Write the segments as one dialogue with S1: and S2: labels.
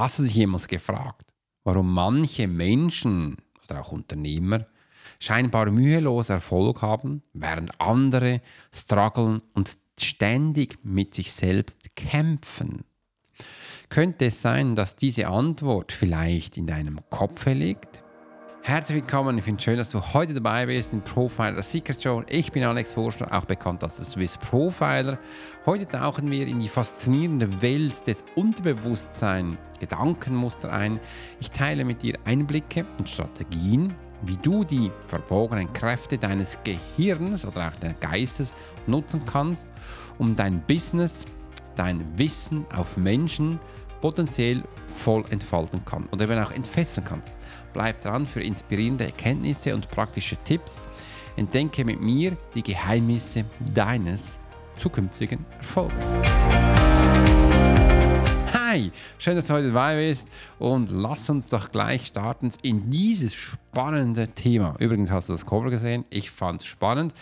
S1: Hast du dich jemals gefragt, warum manche Menschen oder auch Unternehmer scheinbar mühelos Erfolg haben, während andere strugglen und ständig mit sich selbst kämpfen? Könnte es sein, dass diese Antwort vielleicht in deinem Kopf liegt? Herzlich willkommen, ich finde es schön, dass du heute dabei bist im Profiler Secret Show. Ich bin Alex Forschner, auch bekannt als Swiss Profiler. Heute tauchen wir in die faszinierende Welt des Unterbewusstseins, Gedankenmuster ein. Ich teile mit dir Einblicke und Strategien, wie du die verborgenen Kräfte deines Gehirns oder auch deines Geistes nutzen kannst, um dein Business, dein Wissen auf Menschen potenziell voll entfalten kann oder eben auch entfesseln kann. Bleib dran für inspirierende Erkenntnisse und praktische Tipps. Entdecke mit mir die Geheimnisse deines zukünftigen Erfolgs. Hi, schön, dass du heute dabei bist und lass uns doch gleich starten in dieses spannende Thema. Übrigens hast du das Cover gesehen, ich fand es spannend.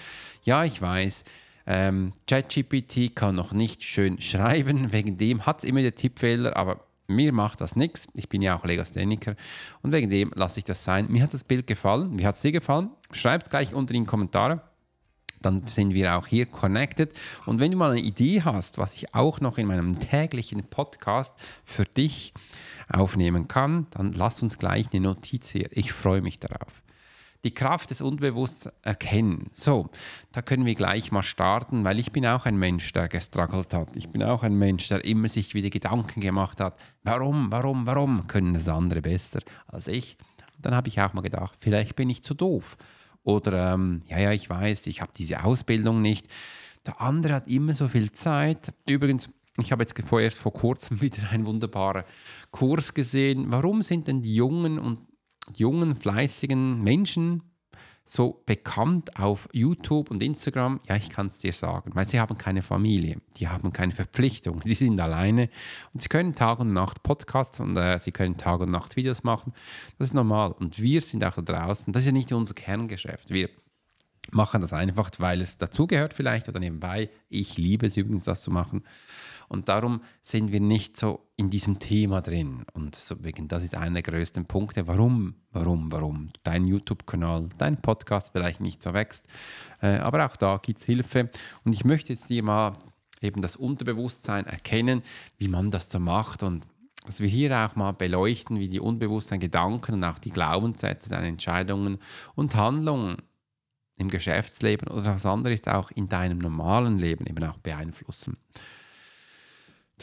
S1: Ja, ich weiß, ähm, ChatGPT kann noch nicht schön schreiben, wegen dem hat es immer die Tippfehler, aber mir macht das nichts. Ich bin ja auch Legastheniker und wegen dem lasse ich das sein. Mir hat das Bild gefallen. Wie hat es dir gefallen? Schreib es gleich unter in die Kommentare. Dann sind wir auch hier connected. Und wenn du mal eine Idee hast, was ich auch noch in meinem täglichen Podcast für dich aufnehmen kann, dann lass uns gleich eine Notiz hier. Ich freue mich darauf die Kraft des Unbewussten erkennen. So, da können wir gleich mal starten, weil ich bin auch ein Mensch, der gestruggelt hat. Ich bin auch ein Mensch, der immer sich wieder Gedanken gemacht hat. Warum, warum, warum können das andere besser als ich? dann habe ich auch mal gedacht, vielleicht bin ich zu doof. Oder, ähm, ja, ja, ich weiß, ich habe diese Ausbildung nicht. Der andere hat immer so viel Zeit. Übrigens, ich habe jetzt vorerst vor kurzem wieder einen wunderbaren Kurs gesehen. Warum sind denn die Jungen und jungen, fleißigen Menschen so bekannt auf YouTube und Instagram? Ja, ich kann es dir sagen, weil sie haben keine Familie, die haben keine Verpflichtung, sie sind alleine und sie können Tag und Nacht Podcasts und äh, sie können Tag und Nacht Videos machen. Das ist normal und wir sind auch da draußen. Das ist ja nicht unser Kerngeschäft. Wir machen das einfach, weil es dazugehört vielleicht oder nebenbei. Ich liebe es übrigens, das zu machen. Und darum sind wir nicht so in diesem Thema drin. Und so das ist einer der größten Punkte. Warum, warum, warum dein YouTube-Kanal, dein Podcast vielleicht nicht so wächst. Äh, aber auch da gibt es Hilfe. Und ich möchte jetzt dir mal eben das Unterbewusstsein erkennen, wie man das so macht und dass wir hier auch mal beleuchten, wie die unbewussten Gedanken und auch die Glaubenssätze, deine Entscheidungen und Handlungen im Geschäftsleben oder was anderes auch in deinem normalen Leben eben auch beeinflussen.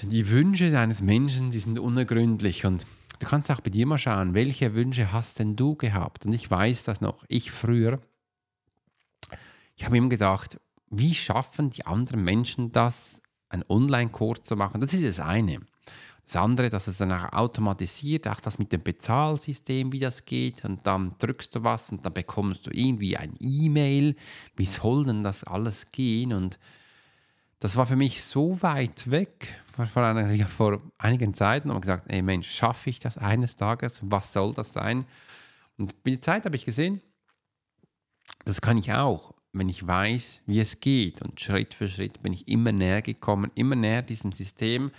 S1: Denn die Wünsche deines Menschen, die sind unergründlich und du kannst auch bei dir mal schauen, welche Wünsche hast denn du gehabt? Und ich weiß das noch, ich früher, ich habe immer gedacht, wie schaffen die anderen Menschen das, einen Online-Kurs zu machen? Das ist das eine. Das andere, dass es dann auch automatisiert, auch das mit dem Bezahlsystem, wie das geht. Und dann drückst du was und dann bekommst du irgendwie ein E-Mail. Wie soll denn das alles gehen? Und das war für mich so weit weg vor, einer, vor einigen Zeiten und gesagt, ey Mensch, schaffe ich das eines Tages? Was soll das sein? Und mit der Zeit habe ich gesehen, das kann ich auch, wenn ich weiß, wie es geht. Und Schritt für Schritt bin ich immer näher gekommen, immer näher diesem System.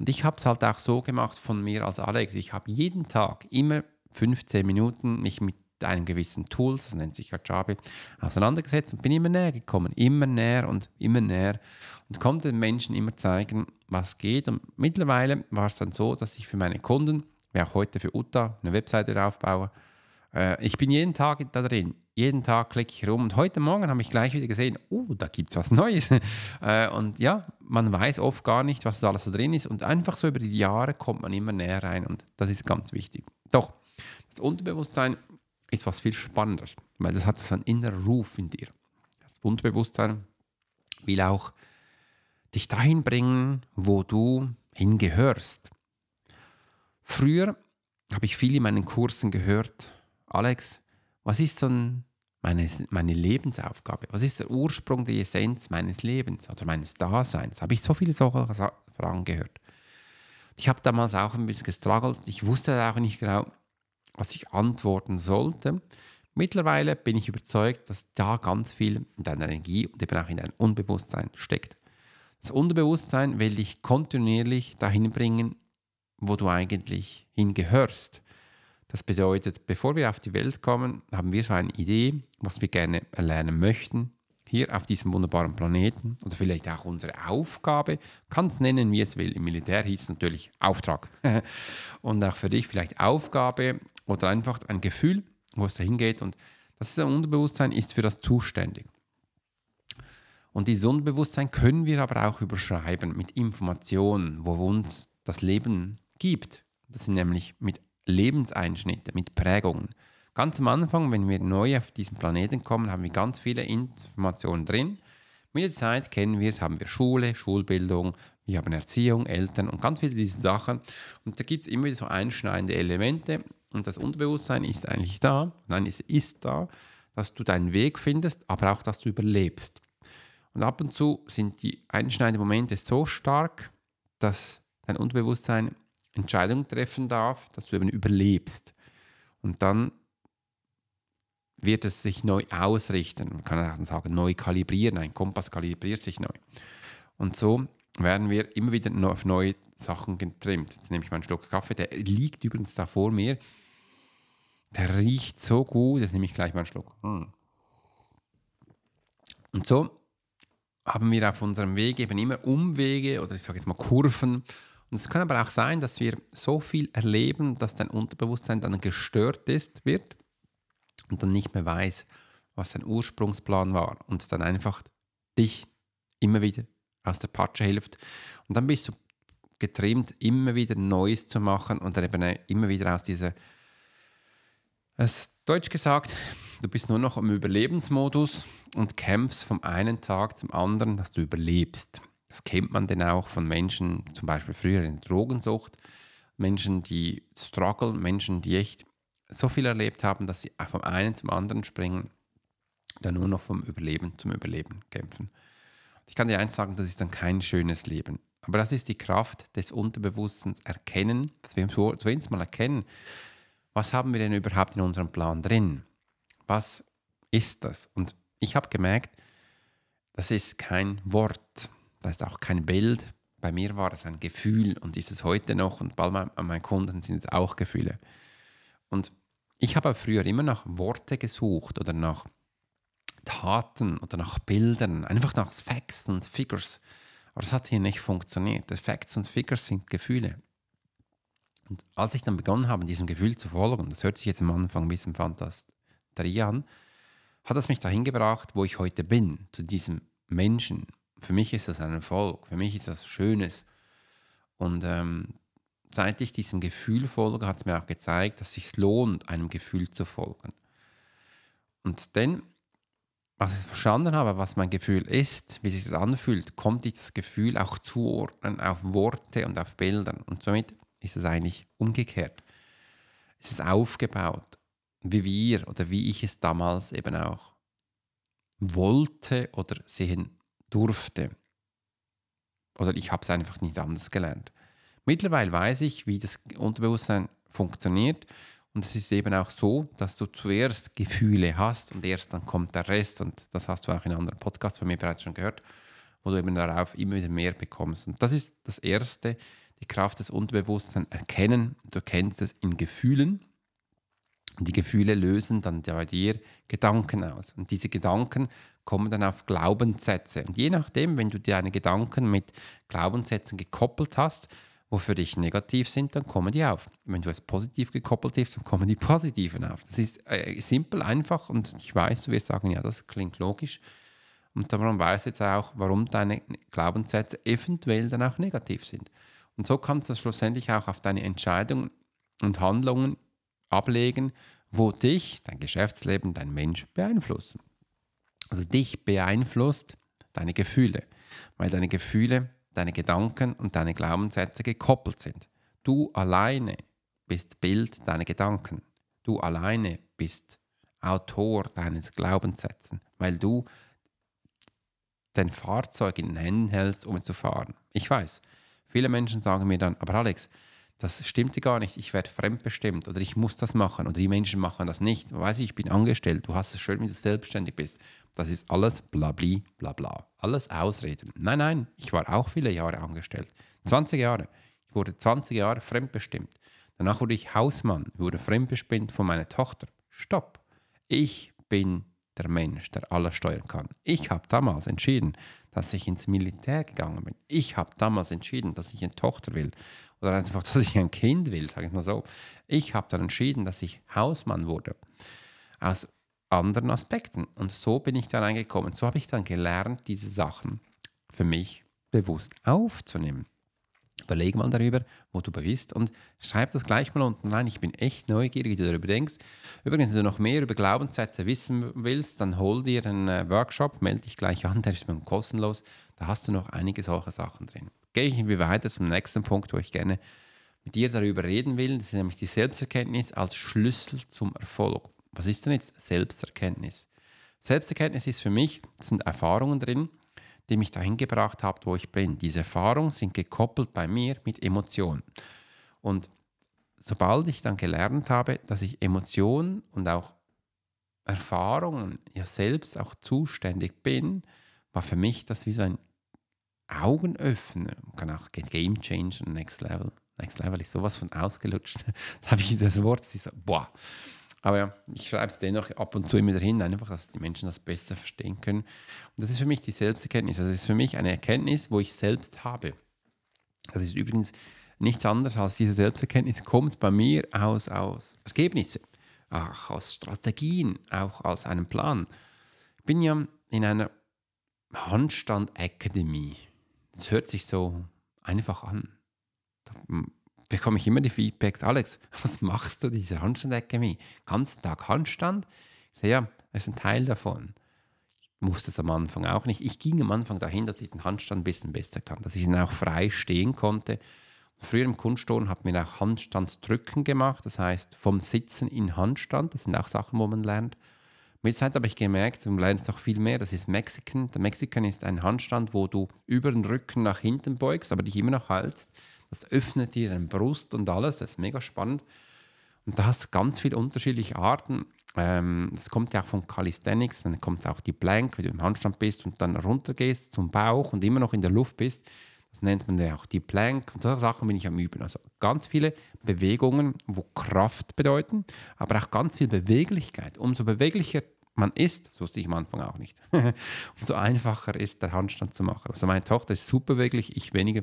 S1: Und ich habe es halt auch so gemacht von mir als Alex. Ich habe jeden Tag immer 15 Minuten mich mit einem gewissen Tool, das nennt sich Kajabi, auseinandergesetzt und bin immer näher gekommen, immer näher und immer näher und konnte den Menschen immer zeigen, was geht. Und mittlerweile war es dann so, dass ich für meine Kunden, wie auch heute für Uta, eine Webseite aufbaue, äh, ich bin jeden Tag da drin. Jeden Tag klicke ich rum und heute Morgen habe ich gleich wieder gesehen, oh, da gibt es was Neues. äh, und ja, man weiß oft gar nicht, was da alles da drin ist und einfach so über die Jahre kommt man immer näher rein und das ist ganz wichtig. Doch, das Unterbewusstsein ist was viel Spannendes, weil das hat so einen inneren Ruf in dir. Das Unterbewusstsein will auch dich dahin bringen, wo du hingehörst. Früher habe ich viel in meinen Kursen gehört, Alex, was ist so meine, meine Lebensaufgabe? Was ist der Ursprung, die Essenz meines Lebens oder meines Daseins? Habe ich so viele solche Fragen gehört. Ich habe damals auch ein bisschen gestruggelt. Ich wusste auch nicht genau, was ich antworten sollte. Mittlerweile bin ich überzeugt, dass da ganz viel in deiner Energie und eben auch in deinem Unbewusstsein steckt. Das Unterbewusstsein will dich kontinuierlich dahin bringen, wo du eigentlich hingehörst. Das bedeutet, bevor wir auf die Welt kommen, haben wir so eine Idee, was wir gerne erlernen möchten, hier auf diesem wunderbaren Planeten oder vielleicht auch unsere Aufgabe, kann es nennen, wie es will. Im Militär hieß es natürlich Auftrag. und auch für dich vielleicht Aufgabe oder einfach ein Gefühl, wo es dahin geht. Und das ist ein Unterbewusstsein, ist für das zuständig. Und dieses Unbewusstsein können wir aber auch überschreiben mit Informationen, wo uns das Leben gibt. Das sind nämlich mit Lebenseinschnitten, mit Prägungen. Ganz am Anfang, wenn wir neu auf diesen Planeten kommen, haben wir ganz viele Informationen drin. Mit der Zeit kennen wir es, haben wir Schule, Schulbildung, wir haben Erziehung, Eltern und ganz viele diese Sachen. Und da gibt es immer wieder so einschneidende Elemente. Und das Unterbewusstsein ist eigentlich da, nein, es ist da, dass du deinen Weg findest, aber auch, dass du überlebst. Und ab und zu sind die einschneidenden Momente so stark, dass dein Unterbewusstsein Entscheidungen treffen darf, dass du eben überlebst. Und dann wird es sich neu ausrichten. Man kann auch sagen, neu kalibrieren. Ein Kompass kalibriert sich neu. Und so werden wir immer wieder auf neue Sachen getrimmt. Jetzt nehme ich mal einen Schluck Kaffee. Der liegt übrigens da vor mir. Der riecht so gut. Jetzt nehme ich gleich mal einen Schluck. Hm. Und so haben wir auf unserem Weg eben immer Umwege oder ich sage jetzt mal Kurven. Und es kann aber auch sein, dass wir so viel erleben, dass dein Unterbewusstsein dann gestört ist, wird und dann nicht mehr weiß, was sein Ursprungsplan war und dann einfach dich immer wieder aus der Patsche hilft. Und dann bist du getrimmt, immer wieder Neues zu machen und dann eben immer wieder aus dieser, es deutsch gesagt, du bist nur noch im Überlebensmodus und kämpfst vom einen Tag zum anderen, dass du überlebst. Das kennt man denn auch von Menschen, zum Beispiel früher in Drogensucht, Menschen, die struggle, Menschen, die echt so viel erlebt haben, dass sie vom einen zum anderen springen, dann nur noch vom Überleben zum Überleben kämpfen. Ich kann dir eins sagen, das ist dann kein schönes Leben. Aber das ist die Kraft des Unterbewusstseins erkennen, dass wir zumindest mal erkennen, was haben wir denn überhaupt in unserem Plan drin? Was ist das? Und ich habe gemerkt, das ist kein Wort, das ist auch kein Bild. Bei mir war es ein Gefühl und ist es heute noch und an meinen Kunden sind es auch Gefühle. Und ich habe früher immer nach Worte gesucht oder nach Taten oder nach Bildern, einfach nach Facts und Figures. Aber das hat hier nicht funktioniert. Facts und Figures sind Gefühle. Und als ich dann begonnen habe, diesem Gefühl zu folgen, das hört sich jetzt am Anfang ein bisschen Fantasterie an, hat das mich dahin gebracht, wo ich heute bin, zu diesem Menschen. Für mich ist das ein Erfolg, für mich ist das Schönes. Und ähm, seit ich diesem Gefühl folge, hat es mir auch gezeigt, dass es sich lohnt, einem Gefühl zu folgen. Und dann, was ich verstanden habe, was mein Gefühl ist, wie sich das anfühlt, konnte ich das Gefühl auch zuordnen auf Worte und auf Bildern. Und somit ist es eigentlich umgekehrt. Es ist aufgebaut, wie wir oder wie ich es damals eben auch wollte oder sehen durfte. Oder ich habe es einfach nicht anders gelernt. Mittlerweile weiß ich, wie das Unterbewusstsein funktioniert. Und es ist eben auch so, dass du zuerst Gefühle hast und erst dann kommt der Rest. Und das hast du auch in anderen Podcasts von mir bereits schon gehört, wo du eben darauf immer wieder mehr bekommst. Und das ist das Erste, die Kraft des Unterbewusstseins erkennen. Du kennst es in Gefühlen. Und die Gefühle lösen dann bei dir Gedanken aus. Und diese Gedanken kommen dann auf Glaubenssätze. Und je nachdem, wenn du deine Gedanken mit Glaubenssätzen gekoppelt hast, wo für dich negativ sind, dann kommen die auf. Wenn du es positiv gekoppelt hast, dann kommen die positiven auf. Das ist äh, simpel, einfach und ich weiß, du wirst sagen, ja, das klingt logisch. Und darum weißt du jetzt auch, warum deine Glaubenssätze eventuell dann auch negativ sind. Und so kannst du schlussendlich auch auf deine Entscheidungen und Handlungen ablegen, wo dich, dein Geschäftsleben, dein Mensch beeinflussen. Also dich beeinflusst deine Gefühle, weil deine Gefühle deine Gedanken und deine Glaubenssätze gekoppelt sind. Du alleine bist Bild deiner Gedanken. Du alleine bist Autor deines Glaubenssätzen, weil du dein Fahrzeug in den Händen hältst, um es zu fahren. Ich weiß, viele Menschen sagen mir dann, aber Alex, das stimmt gar nicht, ich werde fremdbestimmt oder ich muss das machen oder die Menschen machen das nicht. Weiß ich, ich bin angestellt, du hast es schön, wenn du selbstständig bist. Das ist alles blabli, bla bla. Alles Ausreden. Nein, nein, ich war auch viele Jahre angestellt. 20 Jahre. Ich wurde 20 Jahre fremdbestimmt. Danach wurde ich Hausmann, wurde fremdbestimmt von meiner Tochter. Stopp. Ich bin der Mensch, der alles steuern kann. Ich habe damals entschieden, dass ich ins Militär gegangen bin. Ich habe damals entschieden, dass ich eine Tochter will. Oder einfach, dass ich ein Kind will, sage ich mal so. Ich habe dann entschieden, dass ich Hausmann wurde. Aus anderen Aspekten. Und so bin ich da reingekommen. So habe ich dann gelernt, diese Sachen für mich bewusst aufzunehmen. Überleg mal darüber, wo du bist und schreib das gleich mal unten rein. Ich bin echt neugierig, wie du darüber denkst. Übrigens, wenn du noch mehr über Glaubenssätze wissen willst, dann hol dir einen äh, Workshop, melde dich gleich an, der ist kostenlos. Da hast du noch einige solche Sachen drin. Gehe ich irgendwie weiter zum nächsten Punkt, wo ich gerne mit dir darüber reden will. Das ist nämlich die Selbsterkenntnis als Schlüssel zum Erfolg. Was ist denn jetzt Selbsterkenntnis? Selbsterkenntnis ist für mich, es sind Erfahrungen drin, die mich dahin gebracht haben, wo ich bin. Diese Erfahrungen sind gekoppelt bei mir mit Emotionen. Und sobald ich dann gelernt habe, dass ich Emotionen und auch Erfahrungen ja selbst auch zuständig bin, war für mich das wie so ein Augenöffner. Man kann auch Game Changer, Next Level. Next Level ist sowas von ausgelutscht. da habe ich das Wort, das ist so, boah. Aber ja, ich schreibe es dennoch ab und zu immer dahin, einfach, dass die Menschen das besser verstehen können. Und das ist für mich die Selbsterkenntnis. Also das ist für mich eine Erkenntnis, wo ich selbst habe. Das ist übrigens nichts anderes als diese Selbsterkenntnis kommt bei mir aus, aus Ergebnissen, auch aus Strategien, auch aus einem Plan. Ich bin ja in einer Handstand Academy. Das hört sich so einfach an bekomme ich immer die Feedbacks, Alex, was machst du, diese Handstand-Academy? Ganzen Tag Handstand? Ich sage, ja, das ist ein Teil davon. Ich wusste es am Anfang auch nicht. Ich ging am Anfang dahin, dass ich den Handstand ein bisschen besser kann, dass ich ihn auch frei stehen konnte. Früher im Kunstturnen hat man auch Handstandsdrücken gemacht, das heißt vom Sitzen in Handstand, das sind auch Sachen, wo man lernt. Mit Zeit habe ich gemerkt, du lernst noch viel mehr, das ist Mexican. Der Mexican ist ein Handstand, wo du über den Rücken nach hinten beugst, aber dich immer noch hältst. Das öffnet dir den Brust und alles. Das ist mega spannend. Und da hast du ganz viele unterschiedliche Arten. Ähm, das kommt ja auch von Calisthenics. Dann kommt auch die Plank, wenn du im Handstand bist und dann runtergehst zum Bauch und immer noch in der Luft bist. Das nennt man ja auch die Plank. Und solche Sachen bin ich am Üben. Also ganz viele Bewegungen, wo Kraft bedeuten, aber auch ganz viel Beweglichkeit. Umso beweglicher man ist, so wusste ich am Anfang auch nicht, umso einfacher ist der Handstand zu machen. Also meine Tochter ist super beweglich, ich weniger.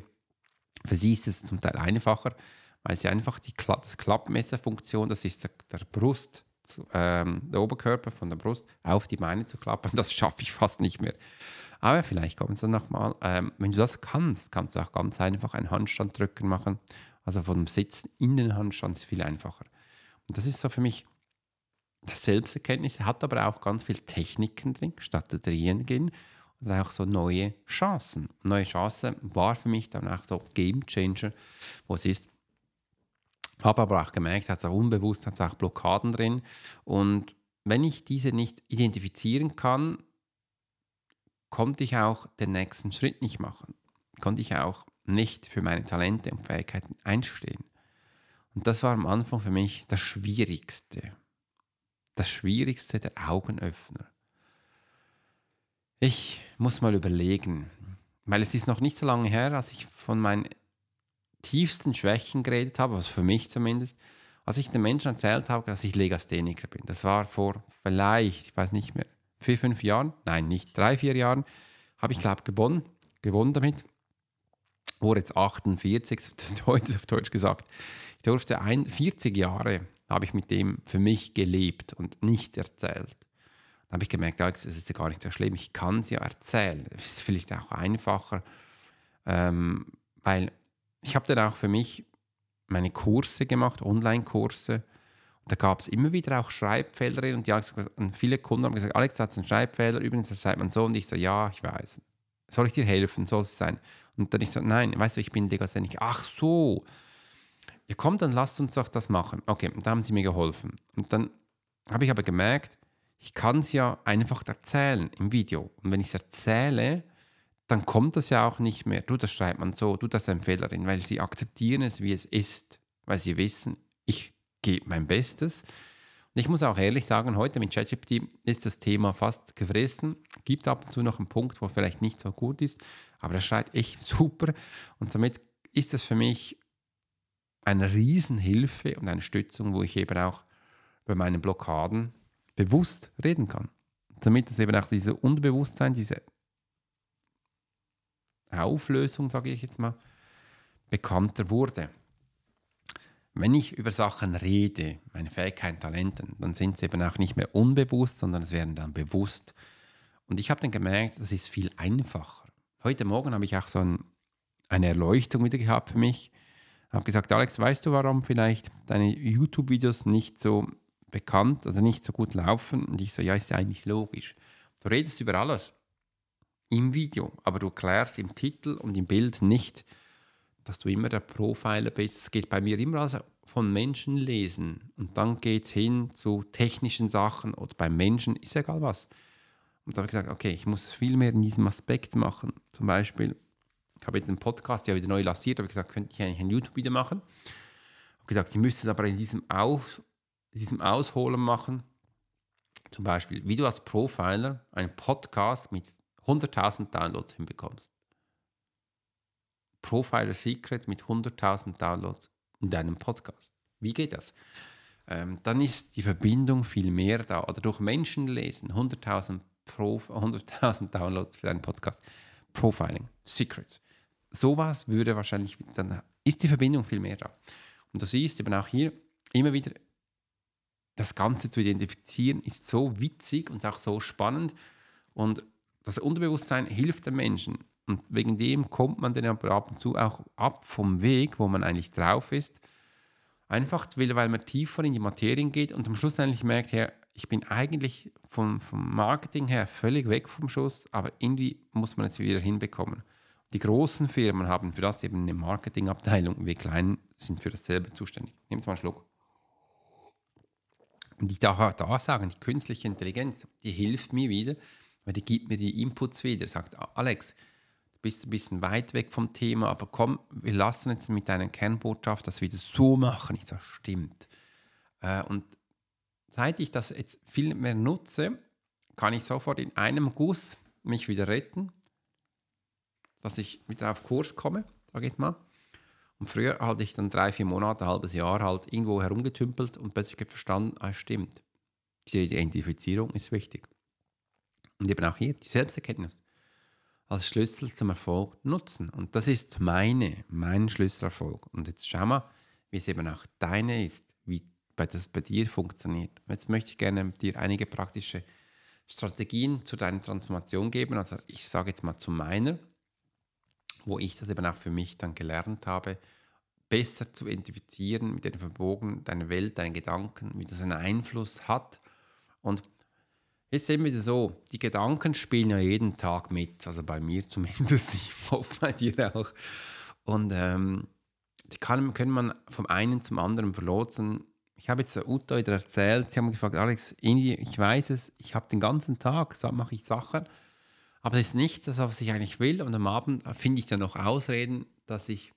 S1: Für sie ist es zum Teil einfacher, weil sie einfach die Kla Klappmesserfunktion, das ist der, der Brust, ähm, der Oberkörper von der Brust auf die Beine zu klappen, das schaffe ich fast nicht mehr. Aber vielleicht kommt es dann nochmal. Ähm, wenn du das kannst, kannst du auch ganz einfach einen Handstand drücken machen. Also von dem Sitzen in den Handstand ist viel einfacher. Und das ist so für mich das Selbsterkenntnis, hat aber auch ganz viele Techniken drin, Strategien drin oder auch so neue Chancen. Neue Chancen war für mich dann auch so Game Changer, wo es ist. Habe aber auch gemerkt, hat es auch unbewusst, hat es auch Blockaden drin. Und wenn ich diese nicht identifizieren kann, konnte ich auch den nächsten Schritt nicht machen. Konnte ich auch nicht für meine Talente und Fähigkeiten einstehen. Und das war am Anfang für mich das Schwierigste. Das Schwierigste der Augenöffner. Ich muss mal überlegen, weil es ist noch nicht so lange her, als ich von meinen tiefsten Schwächen geredet habe, also für mich zumindest, als ich den Menschen erzählt habe, dass ich Legastheniker bin. Das war vor vielleicht, ich weiß nicht mehr, vier, fünf Jahren, nein, nicht drei, vier Jahren, habe ich, glaube ich, gewonnen, gewonnen damit. Wurde jetzt 48, das ist heute auf Deutsch gesagt. Ich durfte ein, 40 Jahre habe ich mit dem für mich gelebt und nicht erzählt. Da habe ich gemerkt, Alex, es ist ja gar nicht so schlimm, ich kann es ja erzählen. Es ist vielleicht auch einfacher, ähm, weil ich habe dann auch für mich meine Kurse gemacht, Online-Kurse. Und da gab es immer wieder auch Schreibfehler. Und, und viele Kunden haben gesagt, Alex, hat einen Schreibfehler, übrigens, das sagt man so. Und ich so, ja, ich weiß. Soll ich dir helfen? Soll es sein? Und dann ich so, nein, weißt du, ich bin legasthenisch. Ach so. Ja, komm, dann lasst uns doch das machen. Okay, und da haben sie mir geholfen. Und dann habe ich aber gemerkt, ich kann es ja einfach erzählen im Video. Und wenn ich es erzähle, dann kommt das ja auch nicht mehr. Du, das schreibt man so, du, das ist ein Fehlerin, weil sie akzeptieren es, wie es ist, weil sie wissen, ich gebe mein Bestes. Und ich muss auch ehrlich sagen, heute mit ChatGPT ist das Thema fast gefressen. Gibt ab und zu noch einen Punkt, wo vielleicht nicht so gut ist, aber das schreibt echt super. Und somit ist es für mich eine Riesenhilfe und eine Stützung, wo ich eben auch über meine Blockaden bewusst reden kann. Damit es eben auch dieses Unbewusstsein, diese Auflösung, sage ich jetzt mal, bekannter wurde. Wenn ich über Sachen rede, meine Fähigkeiten, Talenten, dann sind sie eben auch nicht mehr unbewusst, sondern es werden dann bewusst. Und ich habe dann gemerkt, das ist viel einfacher. Heute Morgen habe ich auch so ein, eine Erleuchtung wieder gehabt für mich. Ich habe gesagt, Alex, weißt du, warum vielleicht deine YouTube-Videos nicht so bekannt, also nicht so gut laufen? Und ich so, ja, ist ja eigentlich logisch. Du redest über alles im Video, aber du erklärst im Titel und im Bild nicht, dass du immer der Profiler bist. Es geht bei mir immer also von Menschen lesen und dann geht es hin zu technischen Sachen oder beim Menschen, ist egal was. Und da habe ich gesagt, okay, ich muss viel mehr in diesem Aspekt machen. Zum Beispiel, ich habe jetzt einen Podcast, ja wieder neu lanciert, habe ich gesagt, könnte ich eigentlich ein YouTube-Video machen. Ich habe gesagt, ich müsste aber in diesem, Aus, diesem Ausholen machen. Zum Beispiel, wie du als Profiler einen Podcast mit 100.000 Downloads hinbekommst. Profiler Secret mit 100.000 Downloads in deinem Podcast. Wie geht das? Ähm, dann ist die Verbindung viel mehr da. Oder durch Menschen lesen, 100.000 100 Downloads für deinen Podcast. Profiling, Secrets. Sowas würde wahrscheinlich, dann ist die Verbindung viel mehr da. Und du siehst eben auch hier immer wieder, das Ganze zu identifizieren ist so witzig und auch so spannend. Und das Unterbewusstsein hilft den Menschen. Und wegen dem kommt man dann aber ab und zu auch ab vom Weg, wo man eigentlich drauf ist. Einfach, weil man tiefer in die Materien geht und am Schluss eigentlich merkt, ja, ich bin eigentlich vom, vom Marketing her völlig weg vom Schuss, aber irgendwie muss man es wieder hinbekommen. Die großen Firmen haben für das eben eine Marketingabteilung, wir kleinen sind für dasselbe zuständig. Nehmt mal einen Schluck. Und ich darf da sagen, die künstliche Intelligenz, die hilft mir wieder, weil die gibt mir die Inputs wieder, sagt Alex, du bist ein bisschen weit weg vom Thema, aber komm, wir lassen jetzt mit deiner Kernbotschaft das wieder so machen. Ich sage, stimmt. Äh, und seit ich das jetzt viel mehr nutze, kann ich sofort in einem Guss mich wieder retten, dass ich wieder auf Kurs komme, sage ich mal. Und früher hatte ich dann drei, vier Monate, ein halbes Jahr halt irgendwo herumgetümpelt und plötzlich verstanden, ah, stimmt. Diese Identifizierung ist wichtig. Und eben auch hier die Selbsterkenntnis als Schlüssel zum Erfolg nutzen. Und das ist meine, mein Schlüsselerfolg. Und jetzt schau mal, wie es eben auch deine ist, wie das bei dir funktioniert. Jetzt möchte ich gerne dir einige praktische Strategien zu deiner Transformation geben. Also ich sage jetzt mal zu meiner, wo ich das eben auch für mich dann gelernt habe, besser zu identifizieren mit den Verbogen, deiner Welt, deinen Gedanken, wie das einen Einfluss hat. Und Jetzt sehen wir so, die Gedanken spielen ja jeden Tag mit, also bei mir zumindest, ich hoffe bei dir auch. Und ähm, die kann, können man vom einen zum anderen verlotsen. Ich habe jetzt der Uta wieder erzählt, sie haben gefragt, Alex, ich weiß es, ich habe den ganzen Tag, mache ich Sachen, aber das ist nicht das, was ich eigentlich will. Und am Abend finde ich dann noch Ausreden, dass ich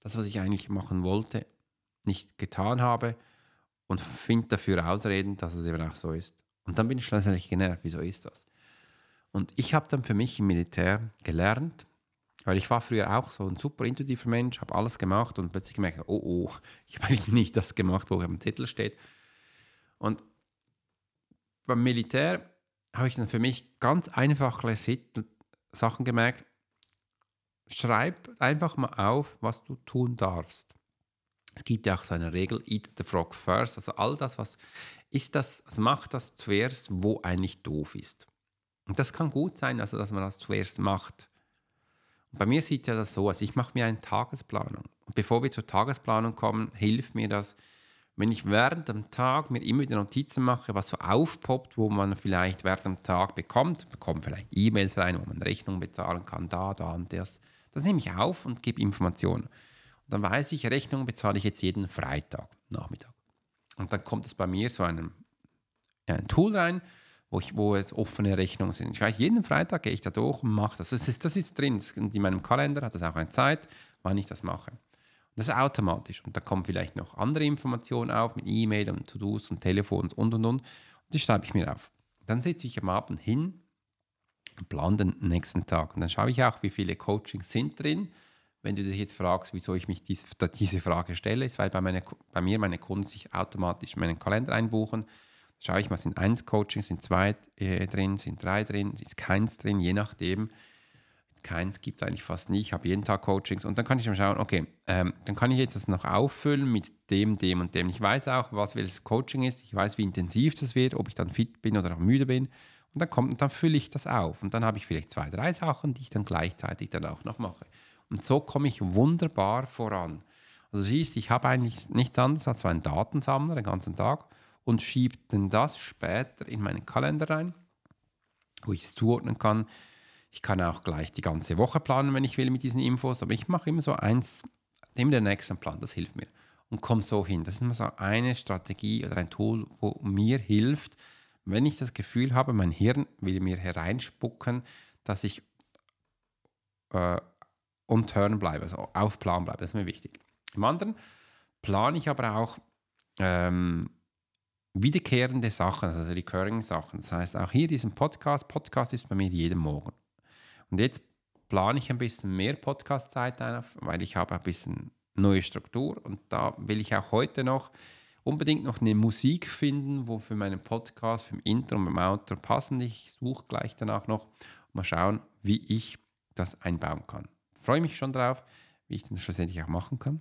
S1: das, was ich eigentlich machen wollte, nicht getan habe und finde dafür Ausreden, dass es eben auch so ist. Und dann bin ich schlussendlich genervt, wieso ist das? Und ich habe dann für mich im Militär gelernt, weil ich war früher auch so ein super intuitiver Mensch, habe alles gemacht und plötzlich gemerkt, oh oh, ich habe eigentlich nicht das gemacht, wo am Titel steht. Und beim Militär habe ich dann für mich ganz einfache Sachen gemerkt. Schreib einfach mal auf, was du tun darfst. Es gibt ja auch so eine Regel, eat the frog first, also all das, was ist das, also macht das zuerst, wo eigentlich doof ist. Und das kann gut sein, also dass man das zuerst macht. Und bei mir sieht ja das so aus, ich mache mir eine Tagesplanung. Und bevor wir zur Tagesplanung kommen, hilft mir das, wenn ich während dem Tag mir immer wieder Notizen mache, was so aufpoppt, wo man vielleicht während dem Tag bekommt, bekommt vielleicht E-Mails rein, wo man Rechnungen bezahlen kann, da, da und das. Das nehme ich auf und gebe Informationen. Und dann weiß ich, Rechnungen bezahle ich jetzt jeden Freitag Nachmittag. Und dann kommt es bei mir so ein, ein Tool rein, wo, ich, wo es offene Rechnungen sind. Ich weiß, jeden Freitag gehe ich da durch und mache das. Das ist, das ist drin. Und in meinem Kalender hat das auch eine Zeit, wann ich das mache. Das ist automatisch. Und da kommen vielleicht noch andere Informationen auf mit E-Mail und To-Dos und Telefons und und und. Und die schreibe ich mir auf. Dann sitze ich am Abend hin und plane den nächsten Tag. Und dann schaue ich auch, wie viele Coachings sind drin, wenn du dich jetzt fragst, wieso ich mich dies, diese Frage stelle, ist, weil bei, meine, bei mir meine Kunden sich automatisch meinen Kalender einbuchen. Schaue ich mal, sind eins Coachings, sind zwei äh, drin, sind drei drin, ist keins drin, je nachdem. Keins gibt es eigentlich fast nie. Ich habe jeden Tag Coachings und dann kann ich mal schauen, okay, ähm, dann kann ich jetzt das noch auffüllen mit dem, dem und dem. Ich weiß auch, was welches Coaching ist. Ich weiß, wie intensiv das wird, ob ich dann fit bin oder auch müde bin. Und dann kommt, dann fülle ich das auf. Und dann habe ich vielleicht zwei, drei Sachen, die ich dann gleichzeitig dann auch noch mache. Und so komme ich wunderbar voran. Also siehst, ich habe eigentlich nichts anderes als einen Datensammler den ganzen Tag und schiebe dann das später in meinen Kalender rein, wo ich es zuordnen kann. Ich kann auch gleich die ganze Woche planen, wenn ich will, mit diesen Infos, aber ich mache immer so eins, immer den nächsten Plan, das hilft mir. Und komme so hin. Das ist immer so eine Strategie oder ein Tool, wo mir hilft, wenn ich das Gefühl habe, mein Hirn will mir hereinspucken, dass ich äh, on turn bleibe, also auf Plan bleibe. Das ist mir wichtig. Im anderen plane ich aber auch ähm, wiederkehrende Sachen, also recurring Sachen. Das heißt, auch hier diesen Podcast, Podcast ist bei mir jeden Morgen. Und jetzt plane ich ein bisschen mehr Podcast-Zeit ein, weil ich habe ein bisschen neue Struktur und da will ich auch heute noch unbedingt noch eine Musik finden, wo für meinen Podcast, für Intro und beim Outro passend. Ich suche gleich danach noch. Mal schauen, wie ich das einbauen kann freue mich schon drauf, wie ich das schlussendlich auch machen kann.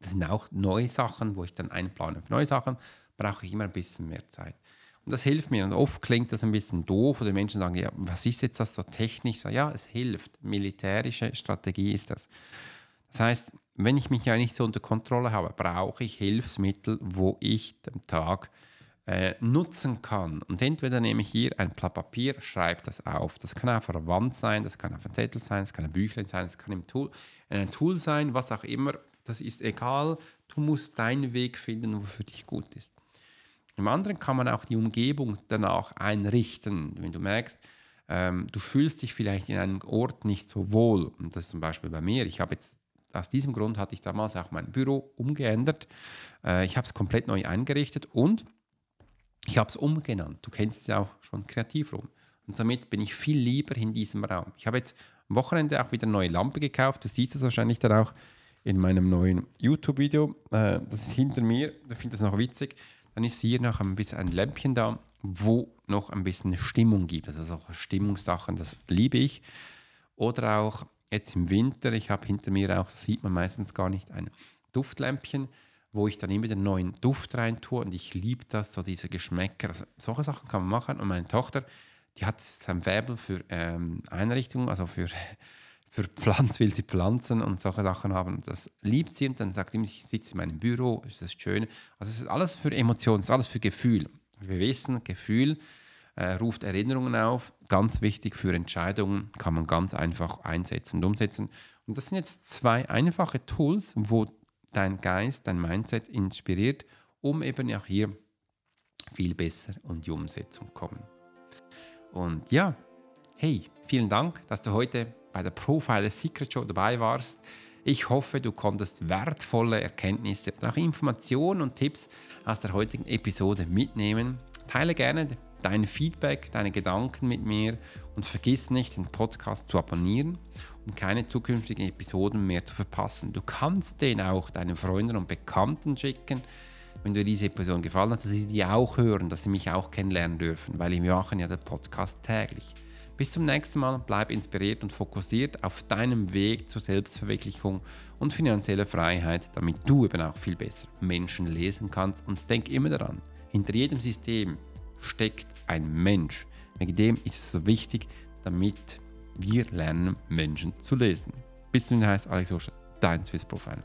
S1: Das sind auch neue Sachen, wo ich dann einplane. Für neue Sachen brauche ich immer ein bisschen mehr Zeit. Und das hilft mir. Und oft klingt das ein bisschen doof, oder Menschen sagen, ja, was ist jetzt das so technisch? Ja, es hilft. Militärische Strategie ist das. Das heißt, wenn ich mich ja nicht so unter Kontrolle habe, brauche ich Hilfsmittel, wo ich den Tag äh, nutzen kann. Und entweder nehme ich hier ein Blatt Papier, schreibe das auf. Das kann auf einer Wand sein, das kann auf einem Zettel sein, das kann ein Büchlein sein, das kann im Tool, ein Tool sein, was auch immer. Das ist egal. Du musst deinen Weg finden, wo für dich gut ist. Im anderen kann man auch die Umgebung danach einrichten. Wenn du merkst, ähm, du fühlst dich vielleicht in einem Ort nicht so wohl, und das ist zum Beispiel bei mir, ich habe jetzt aus diesem Grund hatte ich damals auch mein Büro umgeändert. Äh, ich habe es komplett neu eingerichtet und ich habe es umgenannt. Du kennst es ja auch schon Kreativraum. Und somit bin ich viel lieber in diesem Raum. Ich habe jetzt am Wochenende auch wieder eine neue Lampe gekauft. Du siehst es wahrscheinlich dann auch in meinem neuen YouTube-Video. Äh, das ist hinter mir. Ich finde das noch witzig. Dann ist hier noch ein bisschen ein Lämpchen da, wo noch ein bisschen Stimmung gibt. Also solche Stimmungssachen, das liebe ich. Oder auch jetzt im Winter, ich habe hinter mir auch, das sieht man meistens gar nicht, ein Duftlämpchen wo ich dann immer den neuen Duft rein tue und ich liebe das, so diese Geschmäcker. Also solche Sachen kann man machen und meine Tochter, die hat sein Faible für ähm, Einrichtungen, also für, für Pflanzen, will sie Pflanzen und solche Sachen haben. Das liebt sie und dann sagt sie, ich sitze in meinem Büro, das ist schön. Also es ist alles für Emotionen, es ist alles für Gefühl. Wir wissen, Gefühl äh, ruft Erinnerungen auf. Ganz wichtig für Entscheidungen kann man ganz einfach einsetzen und umsetzen. Und das sind jetzt zwei einfache Tools, wo dein Geist, dein Mindset inspiriert, um eben auch hier viel besser in die Umsetzung kommen. Und ja, hey, vielen Dank, dass du heute bei der Profiler Secret Show dabei warst. Ich hoffe, du konntest wertvolle Erkenntnisse und auch Informationen und Tipps aus der heutigen Episode mitnehmen. Teile gerne dein Feedback, deine Gedanken mit mir und vergiss nicht, den Podcast zu abonnieren, um keine zukünftigen Episoden mehr zu verpassen. Du kannst den auch deinen Freunden und Bekannten schicken, wenn dir diese Episode gefallen hat, dass sie die auch hören, dass sie mich auch kennenlernen dürfen, weil wir machen ja den Podcast täglich. Bis zum nächsten Mal, bleib inspiriert und fokussiert auf deinem Weg zur Selbstverwirklichung und finanzieller Freiheit, damit du eben auch viel besser Menschen lesen kannst. Und denk immer daran, hinter jedem System steckt ein Mensch. Wegen dem ist es so wichtig, damit wir lernen, Menschen zu lesen. Bis zum nächsten Mal, Alex Oscher, dein Swiss Profile.